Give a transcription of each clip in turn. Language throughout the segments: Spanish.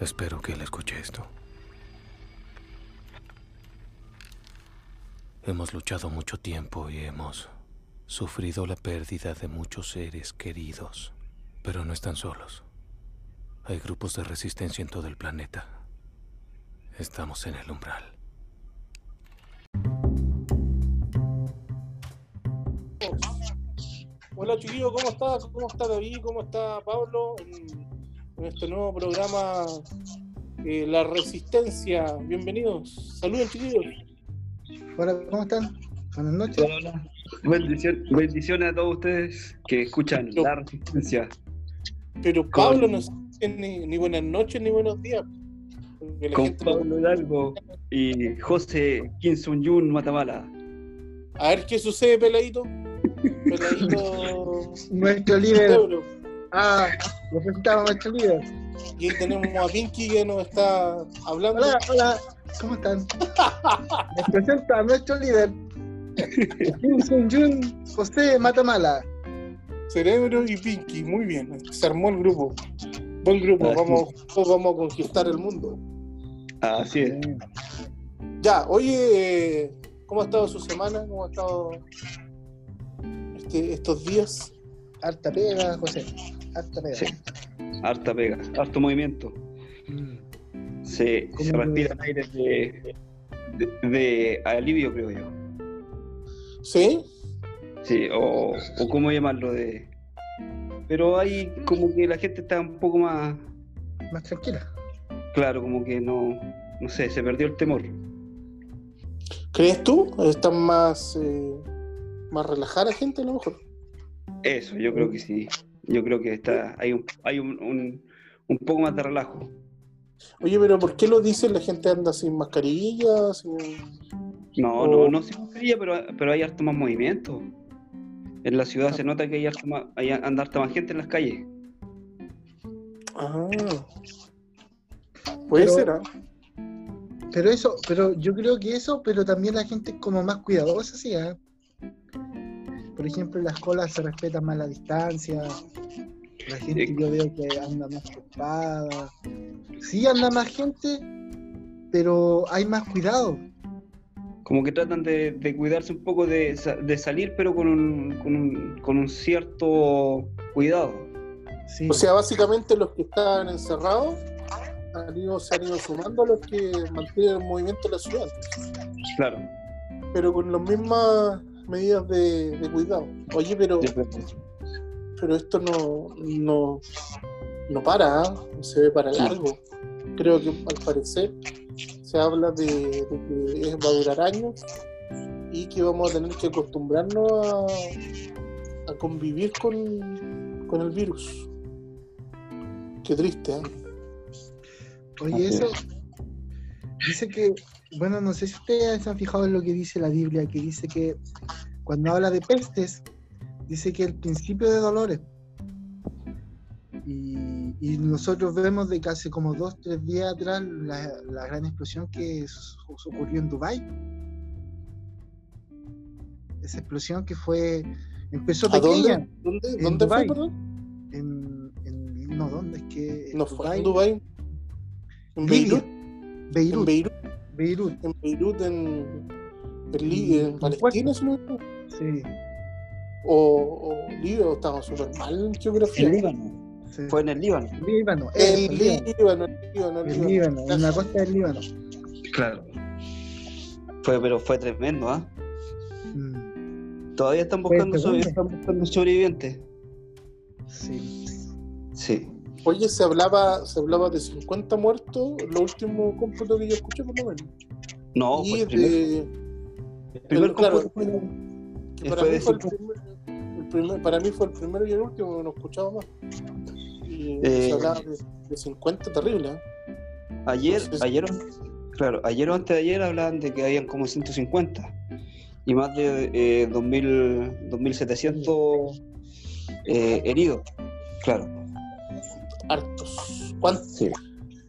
Espero que él escuche esto. Hemos luchado mucho tiempo y hemos sufrido la pérdida de muchos seres queridos, pero no están solos. Hay grupos de resistencia en todo el planeta. Estamos en el umbral. Hola chiquillos, ¿cómo está? ¿Cómo está David? ¿Cómo está Pablo? En este nuevo programa eh, La Resistencia. Bienvenidos. Saludos chiquillos. Hola, ¿cómo están? Buenas noches. Hola, Bendición, bendiciones a todos ustedes que escuchan Yo- la resistencia. Pero Pablo no sabe ni, ni buenas noches ni buenos días. Con Pablo Hidalgo y José Kim Sun Yun Matamala. A ver qué sucede, peladito. Peladito. Nuestro líder. Ah, lo presentaba nuestro líder. Y ahí tenemos a Pinky que nos está hablando. Hola, hola, ¿cómo están? Les presento a nuestro líder. Kim Sun Jun José Matamala. Cerebro y Pinky, muy bien. Se armó el grupo. Buen grupo, vamos, vamos a conquistar el mundo. Así es. Ya, oye, ¿cómo ha estado su semana? ¿Cómo ha estado este- estos días? Harta pega, José. Harta pega. Sí. Harta pega, harto movimiento. Mm. Se, ¿Cómo se respiran aires de, de, de alivio, creo yo. ¿Sí? Sí, o, o cómo llamarlo de. Pero hay como que la gente está un poco más. Más tranquila. Claro, como que no. No sé, se perdió el temor. ¿Crees tú? ¿Están más, eh, más relajada la gente a lo mejor? Eso, yo creo que sí. Yo creo que está, hay un, hay un, un, un poco más de relajo. Oye, pero ¿por qué lo dicen? La gente anda sin mascarilla, sin... No, O- no, no sin mascarilla, pero, pero hay harto más movimiento. En la ciudad se nota que hay harto más, hay anda harta más gente en las calles. Ah. Puede Pero- ser, ¿ah? Pero eso, pero yo creo que eso, pero también la gente es como más cuidadosa, sí, ¿ah? Por ejemplo, en las colas se respeta más la distancia. La gente Sí. yo veo que anda más preocupada. Sí anda más gente, pero hay más cuidado. Como que tratan de, de cuidarse un poco de, sa- de salir, pero con un, con un, con un cierto cuidado. Sí. O sea, básicamente los que estaban encerrados han ido- se han ido sumando a los que mantienen el movimiento en la ciudad, Claro. pero con las mismas medidas de, de cuidado. Oye, pero, pero esto no, no, no para, ¿ah? no se ve para largo. Creo que al parecer se habla de, de que es- va a durar años y que vamos a tener que acostumbrarnos a, a convivir con, con el virus. Qué triste, ¿eh? Oye, Así eso es. dice que, bueno, no sé si ustedes se han fijado en lo que dice la Biblia, que dice que cuando habla de pestes, dice que el principio de dolores. Y, y nosotros vemos de que hace como dos, tres días atrás la, la gran explosión que su- su- ocurrió en Dubái. Esa explosión que fue, empezó ¿A pequeña. dónde? ¿Dónde, En ¿dónde fue, perdón? En, en- no, ¿dónde? Es que en No fue en Dubái. En Libia, Beirut. En Beirut, Beirut. Beirut, En Beirut, en, en, en En Palestina, si no sí. O, o Libia, o estaba súper mal en geografía. El Líbano. sí. Fue en el Líbano. Líbano, El eso, Líbano, Líbano, el Líbano, el el Líbano. Líbano, en la costa del Líbano. Claro. Fue, pero fue tremendo, ¿ah? Mm, Todavía están buscando, sobre- están buscando sobrevivientes. sí. Sí. Oye, se hablaba, se hablaba de 50 muertos, lo último cómputo que yo escuché por lo menos. No, y el primer, de, el primer el- claro, cómputo fue- que Y para mí fue el cinco- primer, el primer- para mí fue el primero y el último, no escuchaba más. Y Eh, se hablaba de, de 50, terrible, ¿eh? Ayer, Entonces- ayer, claro, ayer o antes de ayer hablaban de que habían como 150 y más de eh, 2000, 2700 eh, heridos. Claro, Hartos. ¿Cuántos, sí.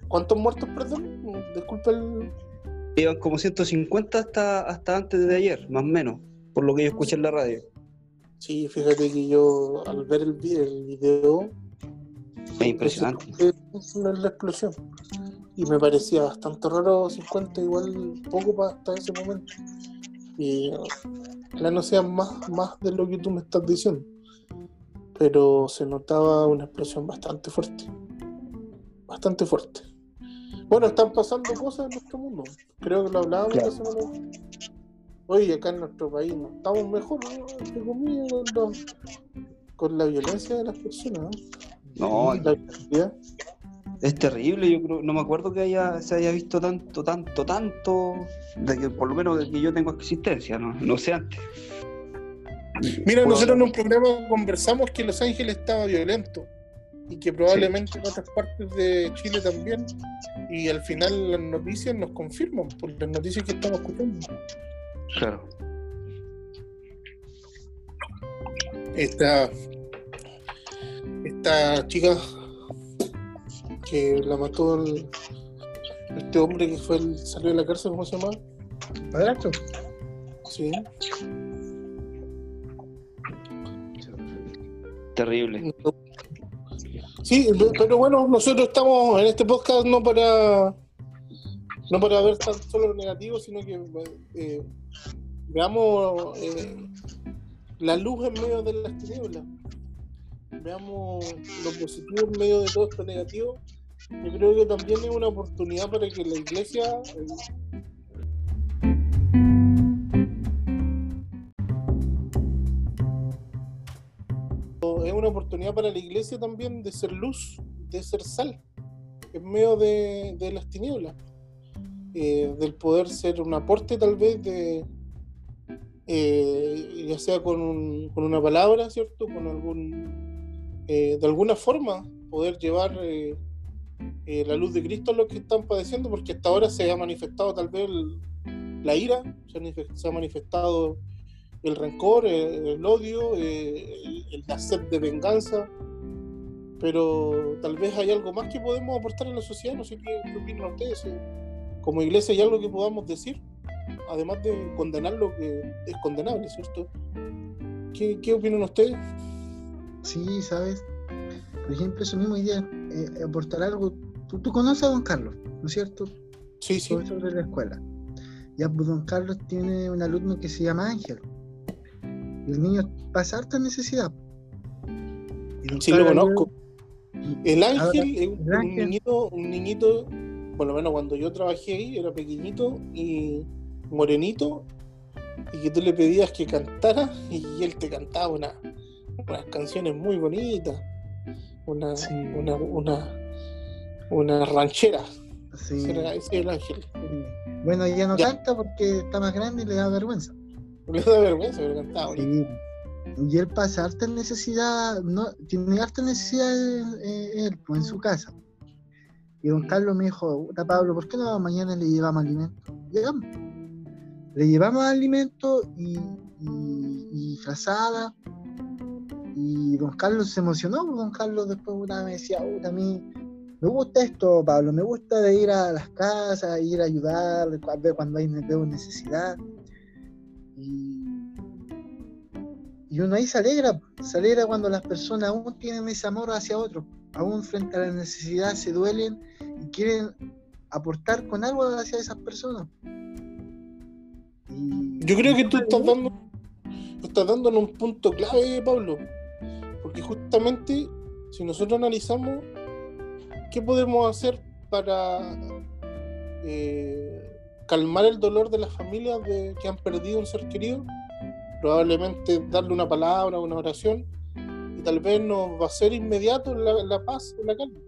¿Cuántos muertos, perdón? Disculpa el... Iban como 150 hasta, hasta antes de ayer, más o menos, por lo que yo escuché en la radio. Sí, fíjate que yo al ver el, vi- el video Es impresionante. Es la explosión. y me parecía bastante raro 50 igual poco para hasta ese momento y la no sea más, más de lo que tú me estás diciendo pero se notaba una explosión bastante fuerte. Bastante fuerte. Bueno están pasando cosas en nuestro mundo. Creo que lo hablábamos la semana Oye, acá en nuestro país no estamos mejor, ¿no? con, la violencia de las personas. No, es terrible, yo creo, no me acuerdo que haya, se haya visto tanto, tanto, tanto, de que por lo menos de que yo tengo existencia, no, no sé antes. Mira, nosotros en un programa conversamos que Los Ángeles estaba violento y que probablemente en otras partes de Chile también. Y al final las noticias nos confirman por las noticias que estamos escuchando. Claro. Esta, esta chica que la mató el, este hombre que fue el, salió de la cárcel, ¿cómo se llama? ¿Padrastro? Sí. Terrible. Sí, pero bueno, nosotros estamos en este podcast no para no para ver tan solo lo negativo, sino que eh, veamos eh, la luz en medio de las tinieblas. Veamos lo positivo en medio de todo esto negativo. Yo creo que también es una oportunidad para que la iglesia eh, una oportunidad para la iglesia también de ser luz, de ser sal, en medio de, de las tinieblas. Eh, del poder ser un aporte tal vez de, eh, ya sea con, con, una palabra, ¿cierto? Con algún, eh, de alguna forma, poder llevar la luz de Cristo a los que están padeciendo, porque hasta ahora se ha manifestado tal vez la ira, se ha, manifestado el rencor, el, odio, el, la sed de venganza, pero tal vez hay algo más que podemos aportar en la sociedad, no sé qué, qué opinan ustedes como iglesia hay algo que podamos decir, además de condenar lo que es condenable, ¿cierto? ¿Qué, qué opinan ustedes? Sí, sabes. Por ejemplo, eso mismo idea, eh, aportar algo. Tú, tú, conoces a don Carlos, ¿no es cierto? Sí, sí. Profesor de la escuela. Ya, pues don Carlos tiene un alumno que se llama Ángel. Y el niño pasa harta necesidad. Sí, lo conozco. El ángel es un, niñito, un niñito por lo menos cuando yo trabajé ahí, era pequeñito y morenito, y que tú le pedías que cantara y él te cantaba una, unas canciones muy bonitas, una, una, una, una ranchera. Sí. Ese el ángel. Bueno, ya no canta porque está más grande y le da vergüenza. Le da vergüenza, pero cantaba bonito. Y él pasa harta necesidad, no, tiene harta necesidad él, pues, en su casa. Y don Carlos me dijo, Pablo, ¿por qué no mañana le llevamos alimento? Llegamos. Le llevamos alimento y, y, frazada. Y don Carlos se emocionó, porque don Carlos después una me decía, a mí me gusta esto, Pablo, me gusta de ir a las casas, ir a ayudar, ver cuando hay necesidad. Y, y uno ahí se alegra, se alegra cuando las personas aún tienen ese amor hacia otros, aún frente a la necesidad se duelen y quieren aportar con algo hacia esas personas. Yo creo que tú estás dando, estás dando en un punto clave, Pablo, porque justamente si nosotros analizamos qué podemos hacer para eh, calmar el dolor de las familias que han perdido un ser querido, probablemente darle una palabra, una oración, y tal vez nos va a ser inmediato la, la paz, la calma.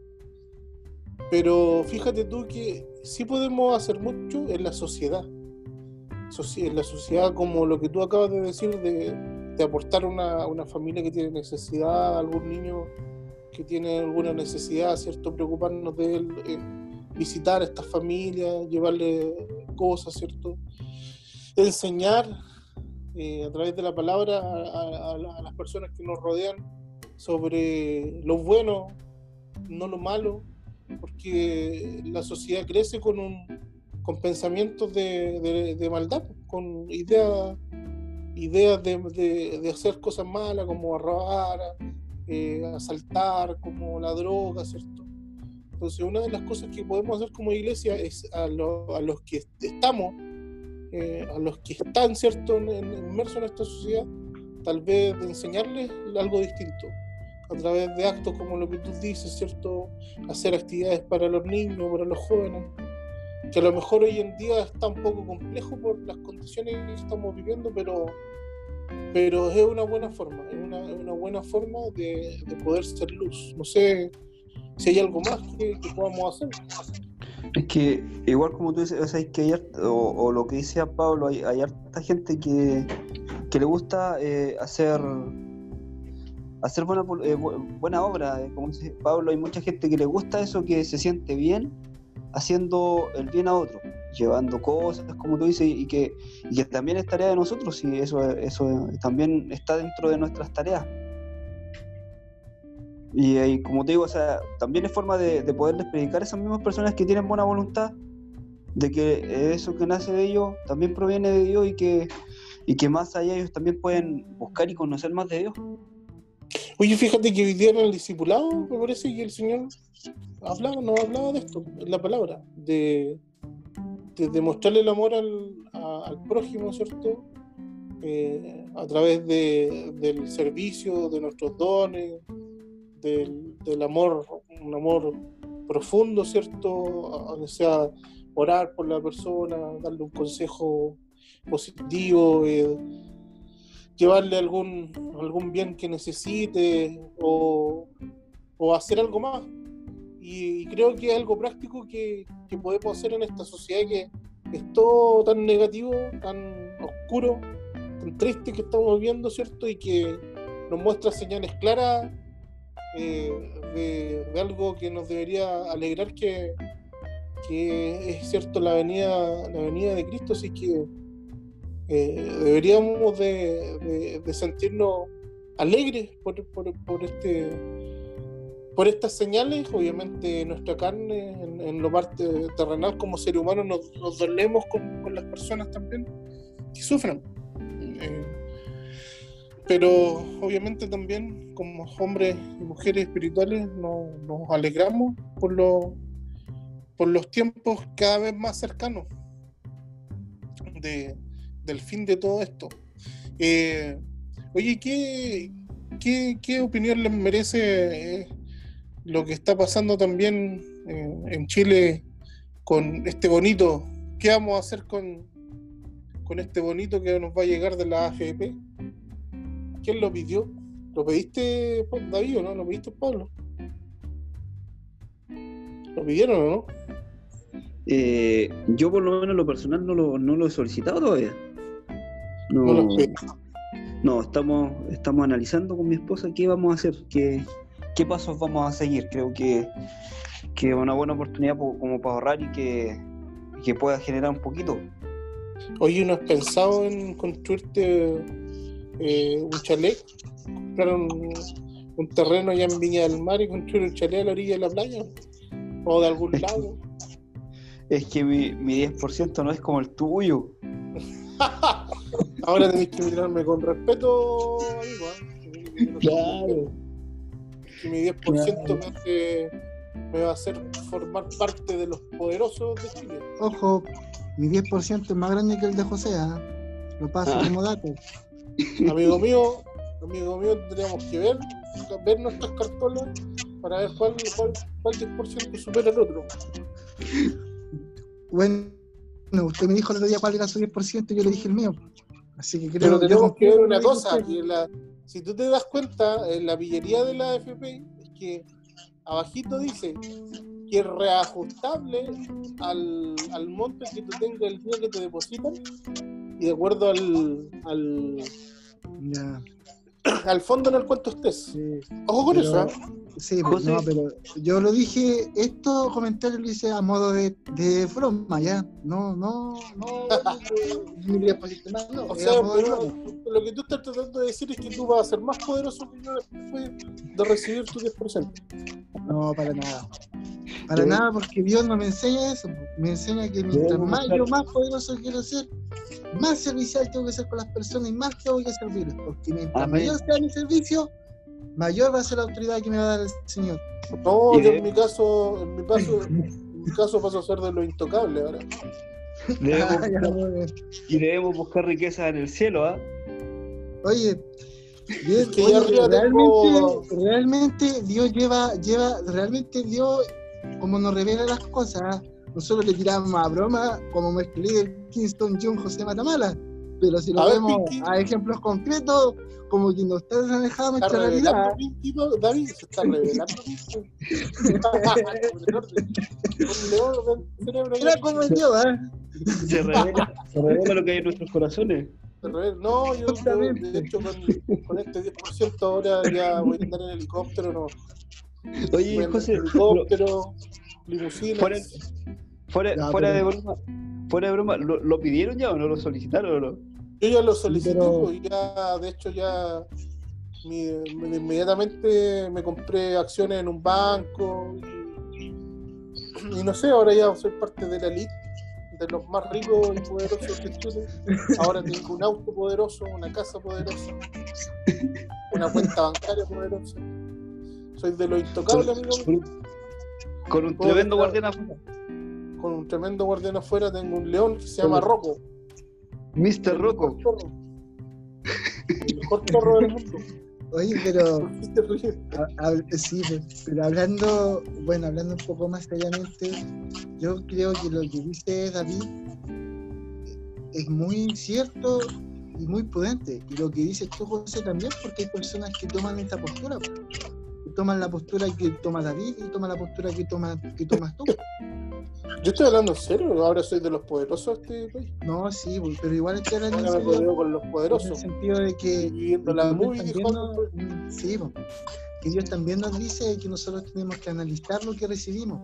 Pero fíjate tú que sí podemos hacer mucho en la sociedad. En la sociedad, como lo que tú acabas de decir, de, aportar a una, familia que tiene necesidad, algún niño que tiene alguna necesidad, ¿cierto? Preocuparnos de él, eh, visitar a estas familias, llevarle cosas, ¿cierto? Enseñar eh, a través de la palabra a, las personas que nos rodean sobre lo bueno, no lo malo, porque la sociedad crece con, un, con pensamientos de, de, maldad, con ideas ideas de, de, hacer cosas malas como robar, eh, asaltar, como la droga, ¿cierto? Entonces, una de las cosas que podemos hacer como iglesia es a, a los que estamos, eh, a los que están, ¿cierto?, inmersos en esta sociedad, tal vez de enseñarles algo distinto a través de actos como lo que tú dices, ¿cierto? Hacer actividades para los niños, para los jóvenes, que a lo mejor hoy en día está un poco complejo por las condiciones que estamos viviendo, pero, pero es una buena forma, es una, una buena forma de, de, poder ser luz. No sé si hay algo más que, podamos hacer. Es que, igual como tú dices, o, que o, lo que decía Pablo, hay, hay harta gente que, que le gusta eh, hacer hacer buena, eh, buena obra. Eh, como dice Pablo, hay mucha gente que le gusta eso, que se siente bien haciendo el bien a otro, llevando cosas, como tú dices, y que, y que también es tarea de nosotros, y eso, eso también está dentro de nuestras tareas. Y, como te digo, o sea, también es forma de, de poderles predicar a esas mismas personas que tienen buena voluntad, de que eso que nace de ellos también proviene de Dios y que, y que más allá ellos también pueden buscar y conocer más de Dios. Oye, fíjate que hoy día en el discipulado, me parece que el Señor hablaba, no hablaba de esto, la palabra, de, de demostrarle el amor al, al prójimo, ¿cierto? Eh, a través de, del servicio, de nuestros dones, del, del, amor, un amor profundo, ¿cierto? O sea, orar por la persona, darle un consejo positivo. Eh, llevarle algún, algún bien que necesite o, hacer algo más. Y, creo que es algo práctico que, podemos hacer en esta sociedad que es todo tan negativo, tan oscuro, tan triste que estamos viendo, ¿cierto? Y que nos muestra señales claras eh, de, algo que nos debería alegrar que, que es cierto la venida, la venida de Cristo, así que eh, deberíamos de, sentirnos alegres por, este por estas señales, obviamente nuestra carne en, lo parte terrenal como ser humano nos, dolemos con, las personas también que sufren. Eh, pero obviamente también como hombres y mujeres espirituales nos, alegramos por, lo, por los tiempos cada vez más cercanos de, del fin de todo esto. Eh, oye, ¿qué, qué, opinión les merece eh, lo que está pasando también eh, en Chile con este bonito? ¿Qué vamos a hacer con, con este bonito que nos va a llegar de la AFP? ¿Quién lo pidió? ¿Lo pediste, David, o no? ¿Lo pediste, Pablo? ¿Lo pidieron o no? yo por lo menos lo personal no lo, no lo he solicitado todavía. No, no, estamos, estamos analizando con mi esposa qué vamos a hacer, qué, qué pasos vamos a seguir. Creo que, que es una buena oportunidad como para ahorrar y que, que pueda generar un poquito. Oye, ¿no has pensado en construirte eh, un chalet? Comprar un, terreno allá en Viña del Mar y construir un chalet a la orilla de la playa? ¿O de algún lado? es que mi, mi 10% no es como el tuyo. Ahora tenéis que mirarme con respeto, amigo. ¿eh? Claro. Que mi 10% me, va a hacer formar parte de los poderosos de Chile. Ojo, mi 10% es más grande que el de José, ¿eh? lo paso ah. como dato. Amigo mío, amigo mío, tendríamos que ver, ver nuestras cartolas para ver cuál, cuál, cuál 10% supera el otro. Bueno no, usted me dijo el otro día cuál era su 10% y yo le dije el mío. Así que creo Pero tenemos que ver una cosa, si tú te das cuenta, en la pillería de la AFP es que abajito dice que es reajustable al, al monto que tú tengas el día que te depositan y de acuerdo al, al, al fondo en el cual tú estés. Ojo con eso. ¿eh? Sí, pues, no, pero yo lo dije, estos comentarios lo hice a modo de, de broma, ya. No, no, no. no o sea, pero, lo que tú estás tratando de decir es que tú vas a ser más poderoso que yo después de recibir tu 10%. No, para nada. Para nada, porque Dios no me enseña eso. Me enseña que mientras más yo más poderoso quiero ser, más servicial tengo que ser con las personas y más tengo que servirles. Porque mientras mayor sea mi servicio, mayor va a ser la autoridad que me va a dar el Señor. No, Y yo de- en mi caso, en mi paso, en mi caso paso a ser de lo intocable ahora. Debemos Ah, buscar- y debemos buscar riqueza en el cielo, ¿ah? Oye, Dios, que oye, realmente, tengo- realmente Dios lleva, lleva, realmente Dios, como nos revela las cosas, ¿ah? nosotros le tiramos a broma, como me expliqué el Kingston John José Matamala, pero si lo A vemos a ejemplos concretos, como que no está Está nuestra realidad. ¿no? David, se está revelando. Era como yo, ¿ah? Se revela, se revela lo que hay en nuestros corazones. Se revela. No, yo, yo, de hecho con, con este 10% ahora ya voy a andar en helicóptero, no. Oye, José, helicóptero, limusinas. fuera, fuera, Ya, fuera de broma, fuera de broma, ¿lo, lo pidieron ya o no lo solicitaron o no? Yo ya lo solicité, pero- pues, ya, de hecho ya mi- inmediatamente me compré acciones en un banco y, y no sé, ahora ya soy parte de la elite de los más ricos y poderosos de Chile. Ahora tengo un auto poderoso, una casa poderosa, una cuenta bancaria poderosa. Soy de lo intocable, amigo. mío. Con un tremendo guardián afuera. Con un tremendo guardián afuera tengo un león que se llama Rocco. Mr. Rocco. El mejor zorro del mundo. Oye, pero. Ha- hab- Sí, pero hablando, bueno, hablando un poco más seriamente, yo creo que lo que dice David es muy cierto y muy prudente. Y lo que dices tú, José, también, porque hay personas que toman esta postura. Que toman la postura que toma David y toman la postura que, toma, que tomas tú. Yo estoy hablando en serio, ahora soy de los poderosos de este país. No, sí, pues, pero igual estoy hablando Ahora serio, con los en el poderosos. sentido de que la movie, dijo sí, que Dios también nos dice que nosotros tenemos que analizar lo que recibimos.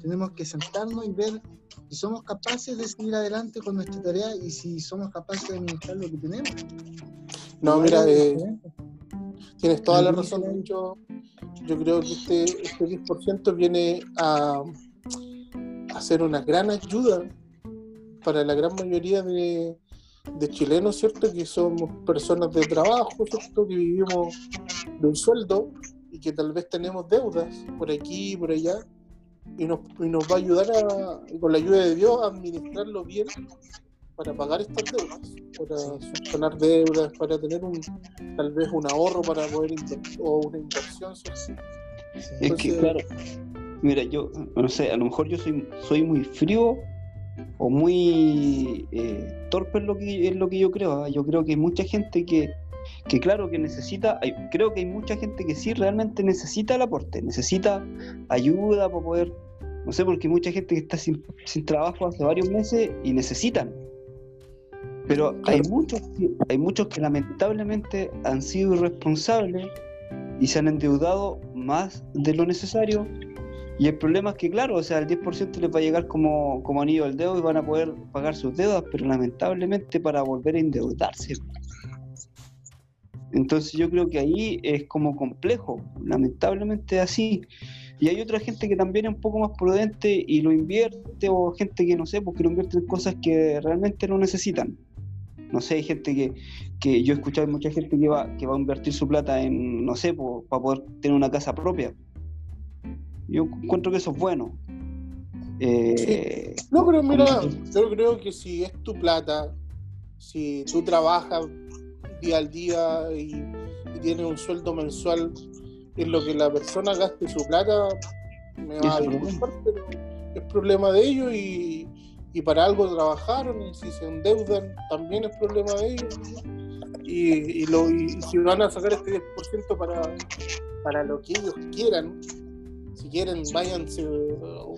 Tenemos que sentarnos y ver si somos capaces de seguir adelante con nuestra tarea y si somos capaces de administrar lo que tenemos. No, mira, eh, tienes toda la razón. hecho, yo creo que este, este 10% viene a, a ser una gran ayuda para la gran mayoría de, de chilenos, ¿cierto? Que somos personas de trabajo, ¿cierto? Que vivimos de un sueldo y que tal vez tenemos deudas por aquí y por allá. Y nos, y nos va a ayudar a, con la ayuda de Dios a administrarlo bien para pagar estas deudas, para subsanar deudas, para tener un tal vez un ahorro para poder invertir o una inversión. ¿cierto? Sí. Es que, Entonces- claro, mira, yo, no sé, a lo mejor yo soy, soy muy frío o muy eh, torpe en lo, que, en lo que yo creo. ¿ah? Yo creo que hay mucha gente que, que claro, que necesita, hay- creo que hay mucha gente que sí realmente necesita el aporte, necesita ayuda para poder, no sé, porque hay mucha gente que está sin, sin trabajo hace varios meses y necesitan. Pero hay muchos, hay muchos que lamentablemente han sido irresponsables y se han endeudado más de lo necesario. Y el problema es que, claro, o sea, el 10% les va a llegar como, como anillo al dedo y van a poder pagar sus deudas, pero lamentablemente para volver a endeudarse. Entonces yo creo que ahí es como complejo, lamentablemente así. Y hay otra gente que también es un poco más prudente y lo invierte, o gente que no sé, porque lo invierte en cosas que realmente no necesitan. No sé, hay gente que, que yo he escuchado mucha gente que va, que va a invertir su plata en, no sé, po- para poder tener una casa propia. Yo encuentro que eso es bueno. Eh, No, pero mira, yo creo que si es tu plata, si tú trabajas día al día y, y tienes un sueldo mensual en lo que la persona gaste su plata, me va a disculpar, pero es problema de ellos y, y para algo trabajaron y si se endeudan también es problema de ellos. Y, y lo, y si van a sacar este 10% para, para lo que ellos quieran, si quieren, váyanse.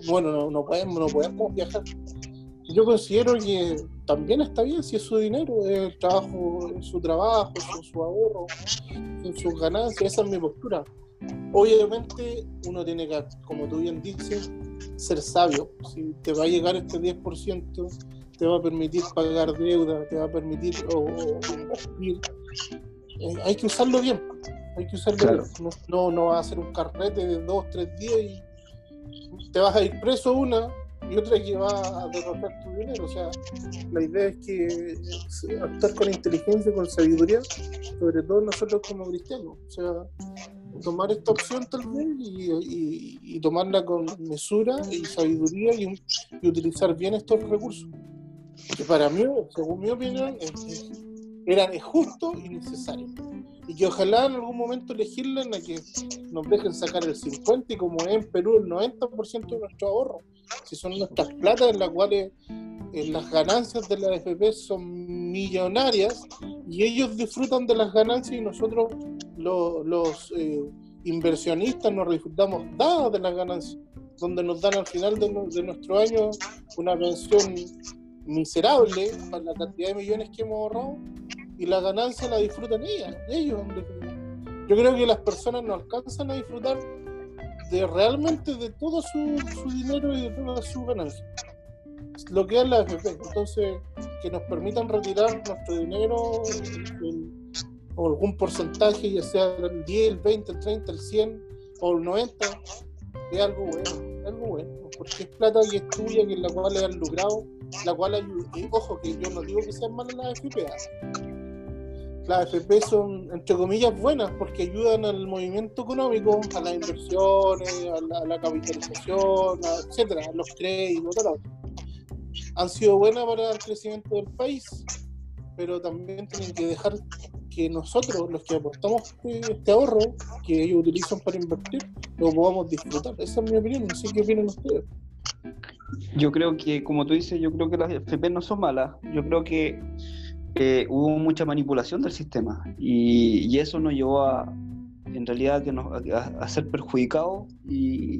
Bueno, no, no podemos, no podemos viajar. Yo considero que también está bien si es su dinero, es el trabajo, es su trabajo, son su ahorro, son sus ganancias, esa es mi postura. Obviamente uno tiene que, como tú bien dices, ser sabio. Si te va a llegar este 10%, te va a permitir pagar deuda, te va a invertir. Eh, hay que usarlo bien. Hay que usarlo Claro. No, no, no va a ser un carrete de dos, tres días y te vas a ir preso una y otra que va a derrotar tu dinero. O sea, la idea es que actuar con inteligencia, con sabiduría, sobre todo nosotros como cristianos. O sea, tomar esta opción tal vez y, tomarla con mesura y sabiduría y, utilizar bien estos recursos. Que para mí, según mi opinión, eran justo y necesario. Y que ojalá en algún momento legislen a que nos dejen sacar el 50 y como es en Perú el 90% de nuestro ahorro. Si son nuestras platas en las cuales eh, las ganancias de la AFP son millonarias y ellos disfrutan de las ganancias y nosotros los, eh, inversionistas nos disfrutamos dadas de las ganancias, donde nos dan al final de, nuestro año una pensión miserable para la cantidad de millones que hemos ahorrado y la ganancia la disfrutan ellas, ellos. Yo creo que las personas no alcanzan a disfrutar de realmente de todo su, dinero y de toda su ganancia lo que es la AFP. Entonces, que nos permitan retirar nuestro dinero o algún porcentaje, ya sea el 10, el 20, el 30, el 100 o el 90, es algo bueno, algo bueno, porque es plata que es tuya, que la cual le han logrado, la cual ayuda. Y ojo, que yo no digo que sean malas las AFP. Las AFP son, entre comillas, buenas porque ayudan al movimiento económico, a las inversiones, a la, capitalización, etcétera, a los créditos, todo han sido buenas para el crecimiento del país, pero también tienen que dejar que nosotros, los que aportamos este ahorro que ellos utilizan para invertir, lo podamos disfrutar. Esa es mi opinión, no sé qué opinan ustedes. Yo creo que, como tú dices, yo creo que las FP no son malas. Yo creo que eh, hubo mucha manipulación del sistema y, eso nos llevó a, en realidad, a ser perjudicados y,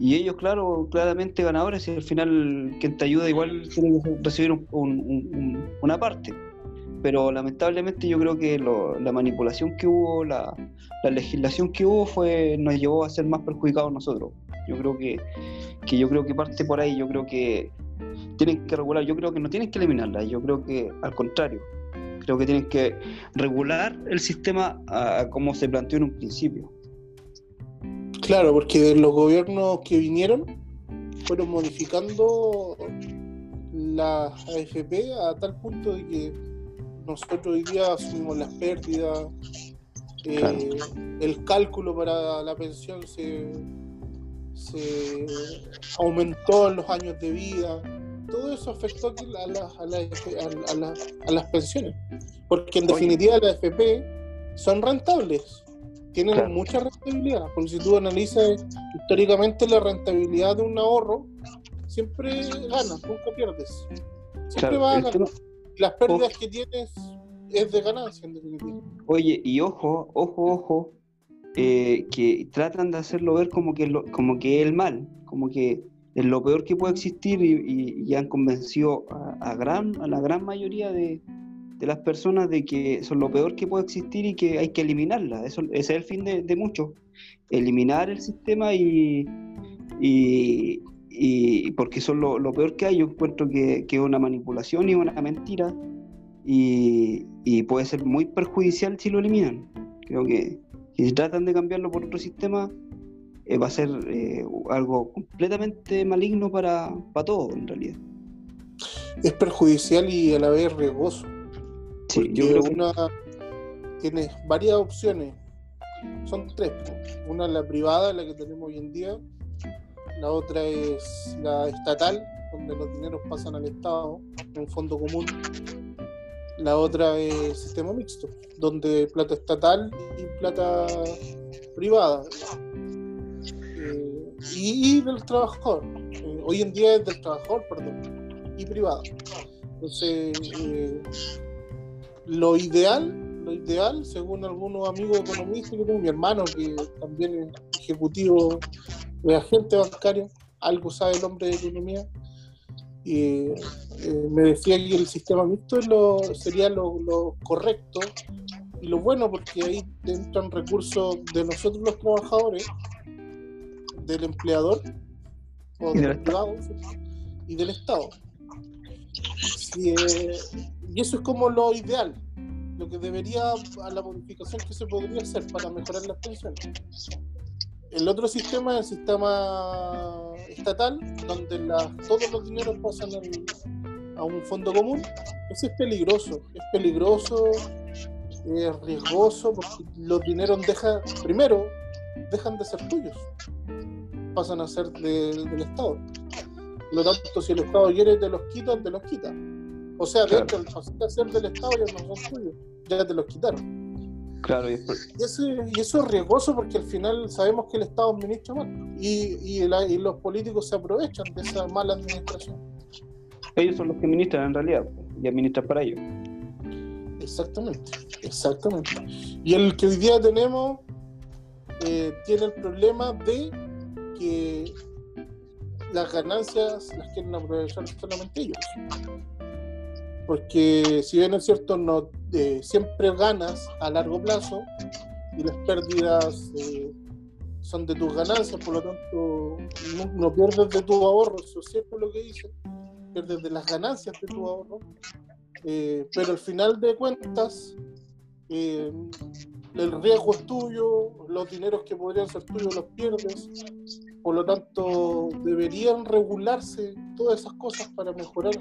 ellos, claro, claramente ganadores, y al final quien te ayuda igual tiene recibir una parte. Pero lamentablemente yo creo que la manipulación que hubo, la, legislación que hubo fue nos llevó a ser más perjudicados nosotros. Yo creo que, que yo creo que parte por ahí, yo creo que tienen que regular, yo creo que no tienen que eliminarla, yo creo que al contrario, creo que tienen que regular el sistema a como se planteó en un principio. Claro, porque los gobiernos que vinieron fueron modificando la AFP a tal punto de que nosotros hoy día asumimos las pérdidas, eh, el cálculo para la pensión se, aumentó en los años de vida. Todo eso afectó a, las pensiones, porque en definitiva las AFP son rentables tienen mucha rentabilidad, porque si tú analizas históricamente la rentabilidad de un ahorro, siempre ganas, nunca pierdes. Siempre vas a ganar. Las pérdidas que tienes es de ganancia, en definitiva. Oye, y ojo, ojo, ojo, eh, que tratan de hacerlo ver como que, lo, como que es el mal, como que es lo peor que puede existir y, y, han convencido a, gran, a la gran mayoría de, de las personas de que son lo peor que puede existir y que hay que eliminarla. Eso, ese es el fin de, de muchos. Eliminar el sistema y, y, porque son lo, lo, peor que hay. Yo encuentro que, es una manipulación y una mentira y, puede ser muy perjudicial si lo eliminan. Creo que si tratan de cambiarlo por otro sistema, eh, va a ser eh, algo completamente maligno para, para todos en realidad. Es perjudicial y a la vez riesgoso Sí, yo creo que una tiene varias opciones. Son tres. Una es la privada, la que tenemos hoy en día. La otra es la estatal, donde los dineros pasan al Estado en un fondo común. La otra es el sistema mixto, donde plata estatal y plata privada. Eh, y, del trabajador. Eh, hoy en día es del trabajador, perdón, y privado. Entonces, eh, lo ideal, lo ideal, según algunos amigos economistas, yo tengo mi hermano que también es ejecutivo de agente bancario, algo sabe el hombre de economía, y eh, me decía que el sistema mixto lo, sería lo, correcto y lo bueno porque ahí entran recursos de nosotros los trabajadores, del empleador o del privado y del Estado. Eh, y eso es como lo ideal, lo que debería, a la modificación que se podría hacer para mejorar las pensiones. El otro sistema es el sistema estatal, donde todos los dineros pasan a un fondo común. Eso es peligroso, es peligroso, es riesgoso, porque los dineros dejan, primero, dejan de ser tuyos, pasan a ser del Estado. Lo tanto, si el Estado quiere te los quita, te los quita. O sea, de hecho, al ser del Estado ya no son tuyos, ya te los quitaron. Claro, y, eso, y, eso, es riesgoso porque al final sabemos que el Estado administra mal y, y, los políticos se aprovechan de esa mala administración. Ellos son los que administran en realidad y administran para ellos. Exactamente, exactamente. Y el que hoy día tenemos eh, tiene el problema de que las ganancias las quieren aprovechar solamente ellos porque si bien es cierto, no eh, siempre ganas a largo plazo y las pérdidas eh, son de tus ganancias, por lo tanto no, pierdes de tu ahorro, eso es cierto lo que dice, pierdes de las ganancias de tu ahorro, eh, pero al final de cuentas el riesgo es tuyo, los dineros que podrían ser tuyos los pierdes, por lo tanto deberían regularse todas esas cosas para mejorar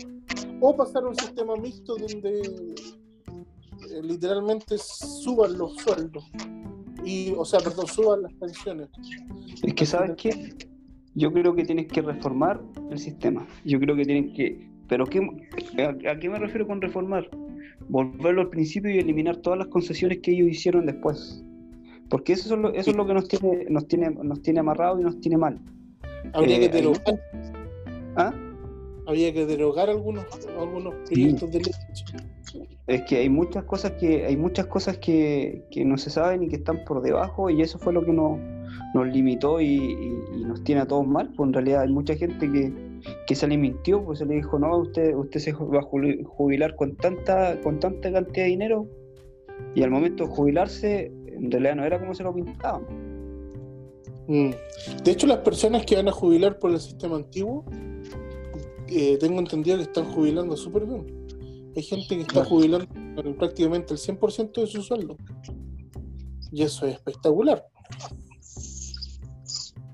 o pasar a un sistema mixto donde eh, literalmente suban los sueldos y o sea perdón suban las pensiones. Es que sabes qué yo creo que tienes que reformar el sistema. Yo creo que tienen que pero qué, a, qué me refiero con reformar volverlo al principio y eliminar todas las concesiones que ellos hicieron después porque eso es lo, eso es lo que nos tiene nos tiene nos tiene amarrado y nos tiene mal habría que eh, ¿Ah? había que derogar algunos, algunos proyectos de ley. Es que hay muchas cosas que hay muchas cosas que, no se saben y que están por debajo y eso fue lo que nos, nos limitó y, nos tiene a todos mal. Pues en realidad hay mucha gente que, que se le mintió, pues se le dijo, no, usted, usted se va a jubilar con tanta, con tanta cantidad de dinero y al momento de jubilarse en realidad no era como se lo pintaban. Mm. De hecho, las personas que van a jubilar por el sistema antiguo tengo entendido que están jubilando súper bien. Hay gente que está jubilando prácticamente el 100% de su sueldo. Y eso es espectacular.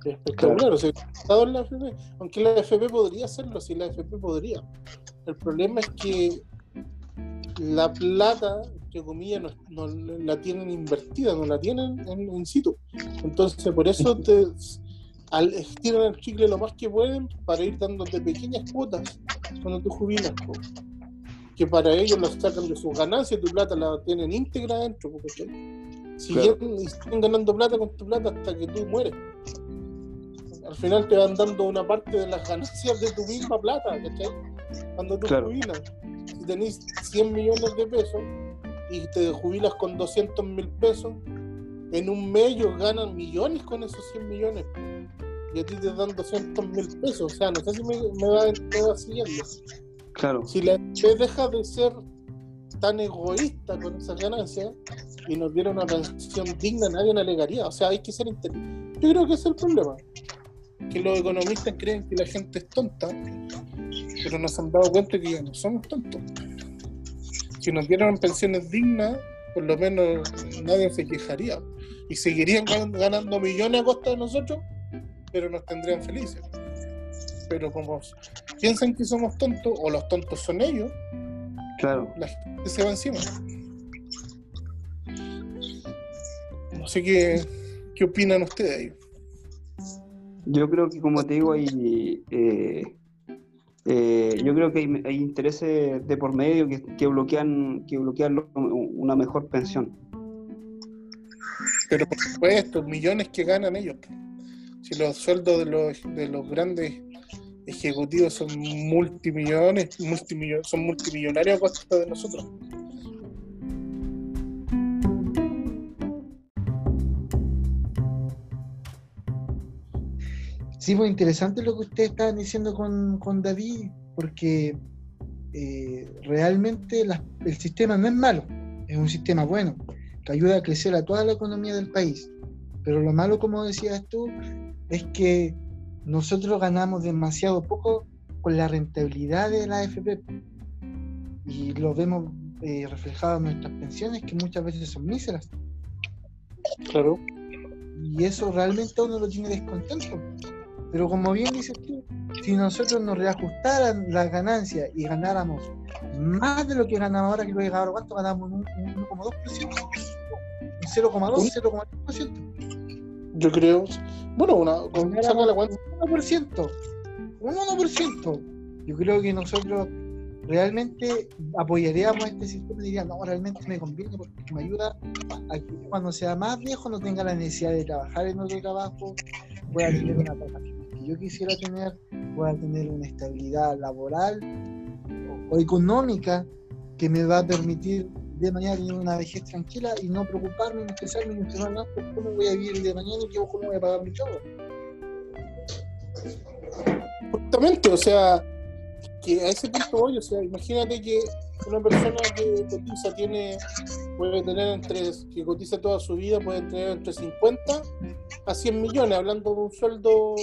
Es espectacular. O sea, en la FP, aunque la FP podría hacerlo, si la FP podría. El problema es que la plata, entre comillas, no, la tienen invertida, no la tienen en, in situ. Entonces, por eso te, al, estiran el chicle lo más que pueden para ir dándote pequeñas cuotas cuando tú jubilas. Que para ellos lo sacan de sus ganancias, tu plata la tienen íntegra dentro. Porque, siguen ganando plata con tu plata hasta que tú mueres. Al final te van dando una parte de las ganancias de tu misma plata, ¿cachai? Cuando tú jubilas. Si tenés 100 millones de pesos y te jubilas con 200 mil pesos, en un mes ellos ganan millones con esos 100 millones y a ti te dan 200 mil pesos. O sea, no sé si me, va, me siguiendo. Claro. Si la FP deja de ser tan egoísta con esas ganancias y nos diera una pensión digna, nadie la alegaría. O sea, hay que ser inteligente. Yo creo que ese es el problema. Que los economistas creen que la gente es tonta, pero nos han dado cuenta que ya no somos tontos. Si nos dieran pensiones dignas, por lo menos nadie se quejaría. Y seguirían ganando millones a costa de nosotros, pero nos tendrían felices. Pero como piensan que somos tontos, o los tontos son ellos, claro. la gente se va encima. No sé qué, qué opinan ustedes Yo creo que, como te digo, hay, eh, eh, yo creo que hay, intereses de por medio que, que, bloquean, que bloquean una mejor pensión. Pero por supuesto, millones que ganan ellos si los sueldos de los, de los grandes ejecutivos son multimillones, son multimillonarios a costa de nosotros. Sí, muy interesante lo que ustedes estaban diciendo con, David, porque eh, realmente el sistema no es malo, es un sistema bueno, que ayuda a crecer a toda la economía del país. Pero lo malo, como decías tú, es que nosotros ganamos demasiado poco con la rentabilidad de la AFP y lo vemos eh, reflejado en nuestras pensiones que muchas veces son míseras. Claro. Y eso realmente uno lo tiene descontento. Pero como bien dices tú, si nosotros nos reajustaran las ganancias y ganáramos más de lo que ganamos ahora, que lo he ahora, ¿cuánto ganamos? Un, 1,2%, un 0,2, 0,3%. Yo creo. Bueno, una, con, saca la cuenta. un 1%. Un 1%. Yo creo que nosotros realmente apoyaríamos este sistema y diríamos, no, realmente me conviene porque me ayuda a que cuando sea más viejo no tenga la necesidad de trabajar en otro trabajo, pueda tener una plataforma yo quisiera tener, pueda tener una estabilidad laboral o, económica que me va a permitir de mañana tener una vejez tranquila y no preocuparme, ni estresarme, ni estresar nada por cómo voy a vivir de mañana y cómo voy a pagar mi chavo. Justamente, o sea, que a ese punto voy, o sea, imagínate que una persona que cotiza tiene, puede tener entre, que cotiza toda su vida, puede tener entre 50 a 100 millones, hablando de un sueldo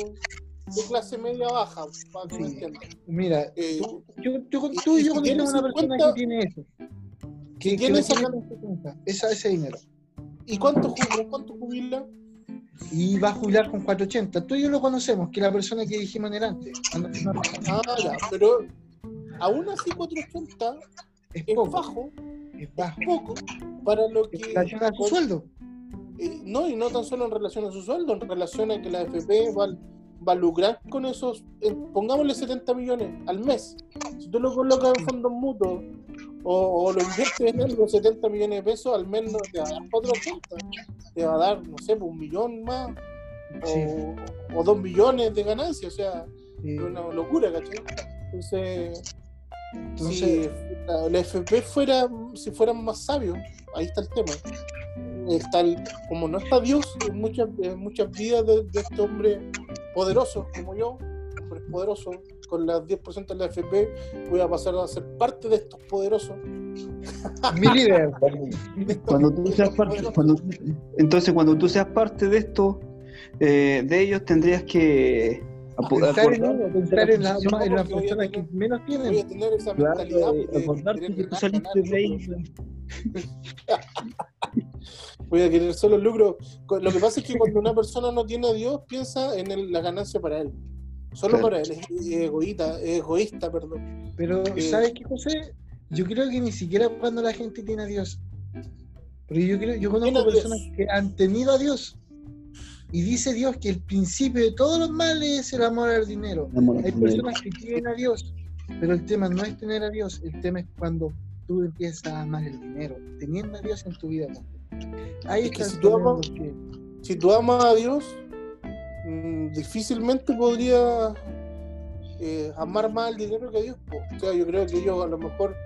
de clase media baja, para que me Sí. entiendan. Mira, Eh, tú, yo, tú y yo si una persona 50, que tiene eso. Que, que recibe esa- esa ese dinero. ¿Y cuánto jubila? ¿Cuánto jubila? Y va a jubilar con 480. Tú y yo lo conocemos, que la persona que dijimos en el antes. cuando firmamos, Ah, ya, pero aún así 480 Es es poco, bajo, es bajo. poco, para lo que... relación a su sueldo. Eh, no, y no tan solo en relación a su sueldo, en relación a que la FP va, lucrar con esos, eh, pongámosle 70 millones al mes. Si tú lo colocas en fondos mutuos o, o lo inviertes en algo, 70 millones de pesos, al mes no te va a dar 480, te va a dar, no sé, un millón más Sí, o, o dos millones de ganancias, o sea, sí. es una locura, ¿cachai? Entonces, Entonces, si la, la FP fuera, si fueran más sabios, ahí está el tema. Está el- como no está Dios en muchas, en muchas vidas de, de este hombre poderoso como yo, hombre poderoso, con las 10% de la FP, voy a pasar a ser parte de estos poderosos. mi líder. de Cuando tú seas parte, poderosos. cuando- entonces cuando tú seas parte de esto, eh, de ellos tendrías que Pensar en, pensar en, la- en las personas que menos voy a tienen. tener esa Claro, mentalidad eh, de de ahí. lucro. voy a querer solo lucro. Co- Lo que pasa es que cuando una persona no tiene a Dios, piensa en el- la ganancia para él. Solo Claro. para él, es egoísta, es egoísta, perdón. Pero, Eh, ¿sabes qué, José? Yo creo que ni siquiera cuando la gente tiene a Dios. Porque yo creo, yo conozco a Dios. personas que han tenido a Dios. Y dice Dios que el principio de todos los males es el amor al dinero. Amor, Hay personas que tienen a Dios, pero el tema no es tener a Dios, el tema es cuando tú empiezas a amar el dinero, teniendo a Dios en tu vida. Ahí Es que está si tú amas- porque Si tú amas a Dios, mm, difícilmente podría eh, amar más el dinero que a Dios. O sea, yo creo que ellos a lo mejor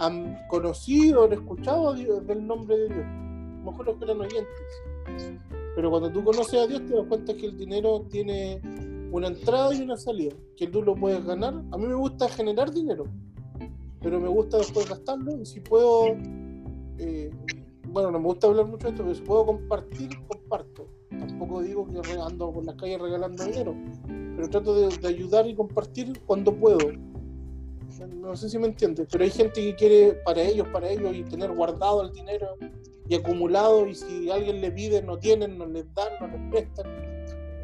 han conocido, han escuchado a Dios- del nombre de Dios. A lo mejor los que eran oyentes. Pero cuando tú conoces a Dios te das cuenta que el dinero tiene una entrada y una salida, que tú lo puedes ganar. A mí me gusta generar dinero, pero me gusta después gastarlo y si puedo, eh, bueno, no me gusta hablar mucho de esto, pero si puedo compartir, comparto. Tampoco digo que ando por las calles regalando dinero, pero trato de, de ayudar y compartir cuando puedo. No sé si me entiendes, pero hay gente que quiere para ellos, para ellos, y tener guardado el dinero y acumulado, y si alguien le pide, no tienen, no les dan, no les prestan,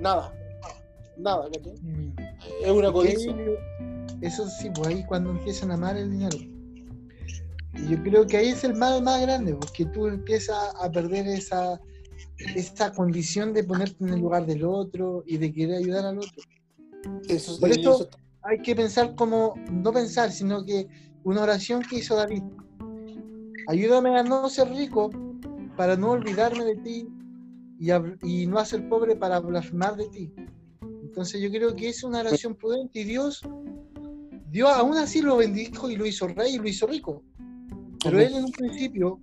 nada, nada, ¿cachai? mm, Es una codicia. eso sí, pues ahí cuando empiezan a amar el dinero. Y yo creo que ahí es el mal más grande, porque tú empiezas a perder esa, esa condición de ponerte en el lugar del otro y de querer ayudar al otro. Eso, Por eso- hay que pensar como, no pensar, sino que una oración que hizo David. Ayúdame a no ser rico para no olvidarme de ti y, y no hacer pobre para blasfemar de ti. Entonces yo creo que es una oración prudente y Dios, Dios aún así lo bendijo y lo hizo rey y lo hizo rico. Pero él en un principio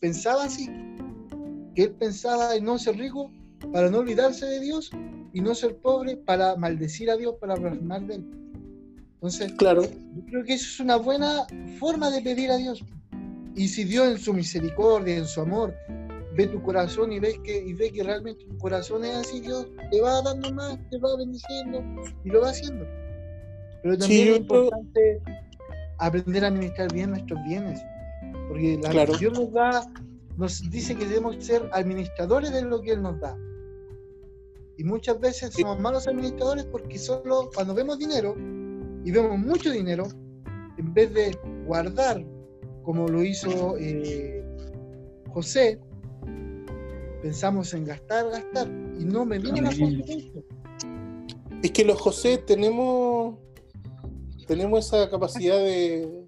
pensaba así, que él pensaba en no ser rico para no olvidarse de Dios y no ser pobre para maldecir a Dios, para blasfemar de él. Entonces, claro, yo creo que eso es una buena forma de pedir a Dios. Y si Dios en su misericordia, en su amor, ve tu corazón y ve que, y ve que realmente tu corazón es así, Dios te va dando más, te va bendiciendo y lo va haciendo. Pero también Sí, es importante aprender a administrar bien nuestros bienes. Porque la- Claro. Dios nos da, nos dice que debemos ser administradores de lo que Él nos da. Y muchas veces somos malos administradores porque solo cuando vemos dinero y vemos mucho dinero, en vez de guardar como lo hizo eh, José, pensamos en gastar, gastar y no me vino la. Es que los José tenemos, tenemos esa capacidad de,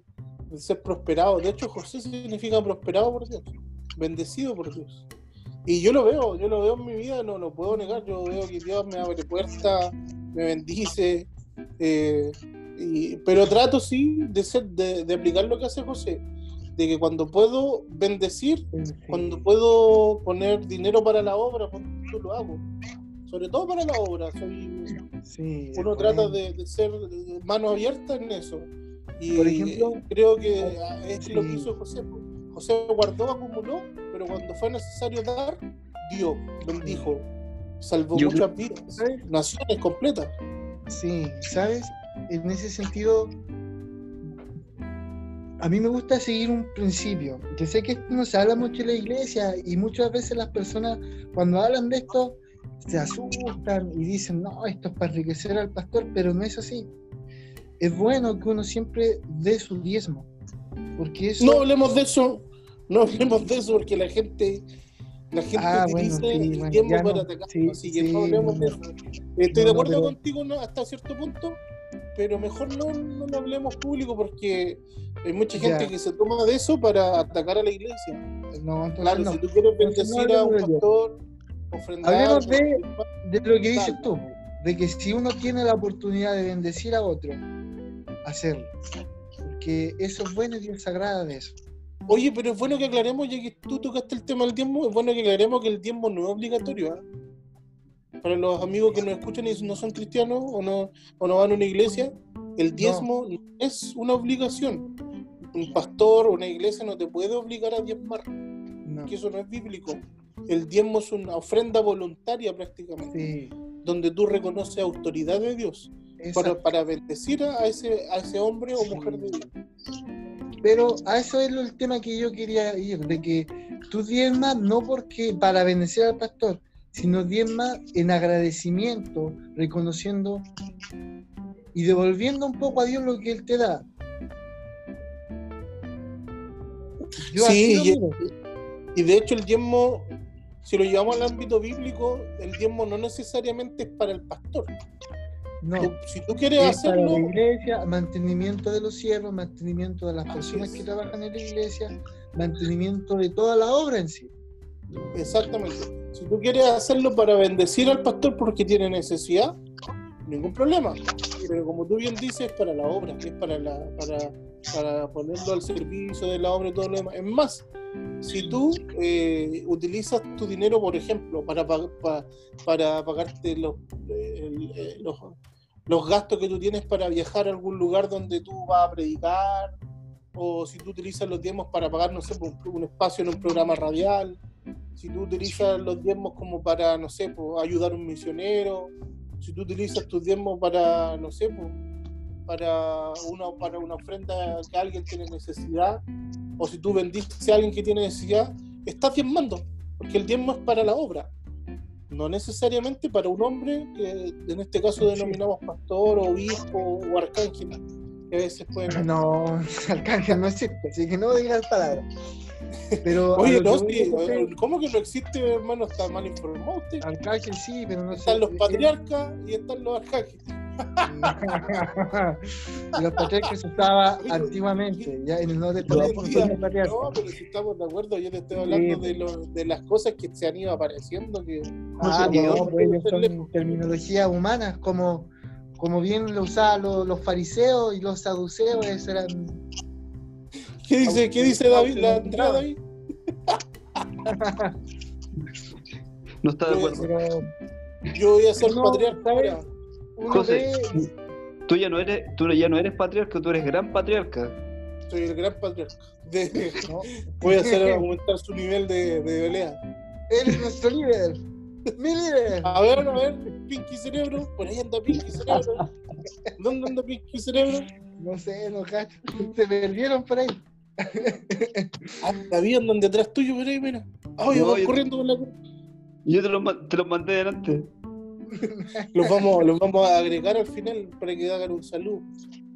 de ser prosperados. De hecho, José significa prosperado por Dios, bendecido por Dios. Y yo lo veo, yo lo veo en mi vida, no lo puedo negar. Yo veo que Dios me abre puertas, me bendice. eh, y- pero trato sí de, ser, de, de aplicar lo que hace José. De que cuando puedo bendecir, cuando puedo poner dinero para la obra, pues, yo lo hago. Sobre todo para la obra. Soy, Sí, uno trata de, de ser mano abierta en eso. Y Por ejemplo, creo que es lo que hizo José. José guardó, acumuló, pero cuando fue necesario dar, dio, bendijo, salvó Yo muchas vidas, naciones completas. Sí, ¿sabes? En ese sentido, a mí me gusta seguir un principio, que sé que esto no se habla mucho en la iglesia y muchas veces las personas cuando hablan de esto se asustan y dicen, no, esto es para enriquecer al pastor, pero no es así. Es bueno que uno siempre dé su diezmo, porque eso... No hablemos de eso, no hablemos de eso porque la gente, la gente Ah, bueno, utiliza sí, el bueno, tiempo para no, atacar, sí, así que sí, no hablemos de eso. Estoy No, de acuerdo pero- contigo ¿no? hasta cierto punto, pero mejor no, no lo hablemos público porque hay mucha Ya. gente que se toma de eso para atacar a la iglesia. No, Claro, no. si tú quieres bendecir a un pastor, ofrendar. Hablemos de- de lo que dices tú, de que si uno tiene la oportunidad de bendecir a otro, hacerlo. Porque eso es bueno y Dios se agrada de eso. Oye, pero es bueno que aclaremos, ya que tú tocaste el tema del diezmo, es bueno que aclaremos que el diezmo no es obligatorio. ¿ah? Para los amigos que nos escuchan y no son cristianos o no, o no van a una iglesia, el diezmo no. es una obligación. Un pastor o una iglesia no te puede obligar a diezmar, No. que eso no es bíblico. El diezmo es una ofrenda voluntaria prácticamente, Sí, donde tú reconoces autoridad de Dios para, bendecir a ese, a ese hombre o mujer de Dios. Pero a eso es el tema que yo quería ir, de que tú diezmas no porque para bendecir al pastor, sino diezmas en agradecimiento, reconociendo y devolviendo un poco a Dios lo que Él te da. Yo Sí, así lo y-. Y de hecho el diezmo, si lo llevamos al ámbito bíblico, el diezmo no necesariamente es para el pastor. No. Tú- si tú quieres es para hacerlo, la iglesia, mantenimiento de los siervos, mantenimiento de las personas que trabajan en la iglesia, mantenimiento de toda la obra en sí. exactamente. Si tú quieres hacerlo para bendecir al pastor porque tiene necesidad, ningún problema. Pero como tú bien dices, es para la obra, es para, la, para, para ponerlo al servicio de la obra y todo lo demás. Es más, si tú eh, utilizas tu dinero, por ejemplo, para, pag- pa- para pagarte los, eh, eh, los, los gastos que tú tienes para viajar a algún lugar donde tú vas a predicar, o si tú utilizas los diezmos para pagar, no sé, por un, espacio en un programa radial, si tú utilizas los diezmos como para, no sé, ayudar a un misionero, si tú utilizas tus diezmos para, no sé, pues, para una, para una ofrenda que alguien tiene necesidad, o si tú bendices a alguien que tiene necesidad, estás diezmando, porque el diezmo es para la obra, no necesariamente para un hombre, que en este caso denominamos pastor, obispo o arcángel, que a veces pueden... No, Arcángel no existe, así que no digas palabras. Pero Oye, no, que sí, que ¿cómo que no existe, hermano? Está mal informado usted. Arcángel sí, pero no sé. Están los que- patriarcas y están los arcángeles. los patriarcas se usaba antiguamente, ya en el día, los patriarcas. No, pero si estamos de acuerdo, yo te estoy hablando Sí. de, lo- de las cosas que se han ido apareciendo. Que, Ah, que no, Dios pues son terminologías humanas, como, como bien lo usaban los, los fariseos y los saduceos, esos eran ¿Qué dice, ¿qué dice David? La Andrea David. No está de acuerdo. pero Yo voy a ser No, patriarca. Uno José, ve, tú ya no eres, tú ya no eres patriarca, tú eres gran patriarca. Soy el gran patriarca. De- ¿no? voy a hacer aumentar su nivel de, de pelea. Él es nuestro líder, mi líder. A ver, a ver, Pinky Cerebro. Por ahí anda Pinky Cerebro. ¿Dónde anda Pinky Cerebro? No sé, no cacho. Se perdieron por ahí. Ah, David, donde atrás tuyo, por ahí, mira. Ay, No, vamos yo- corriendo por la Yo te los, te los mandé delante. los vamos, los vamos a agregar al final para que hagan un saludo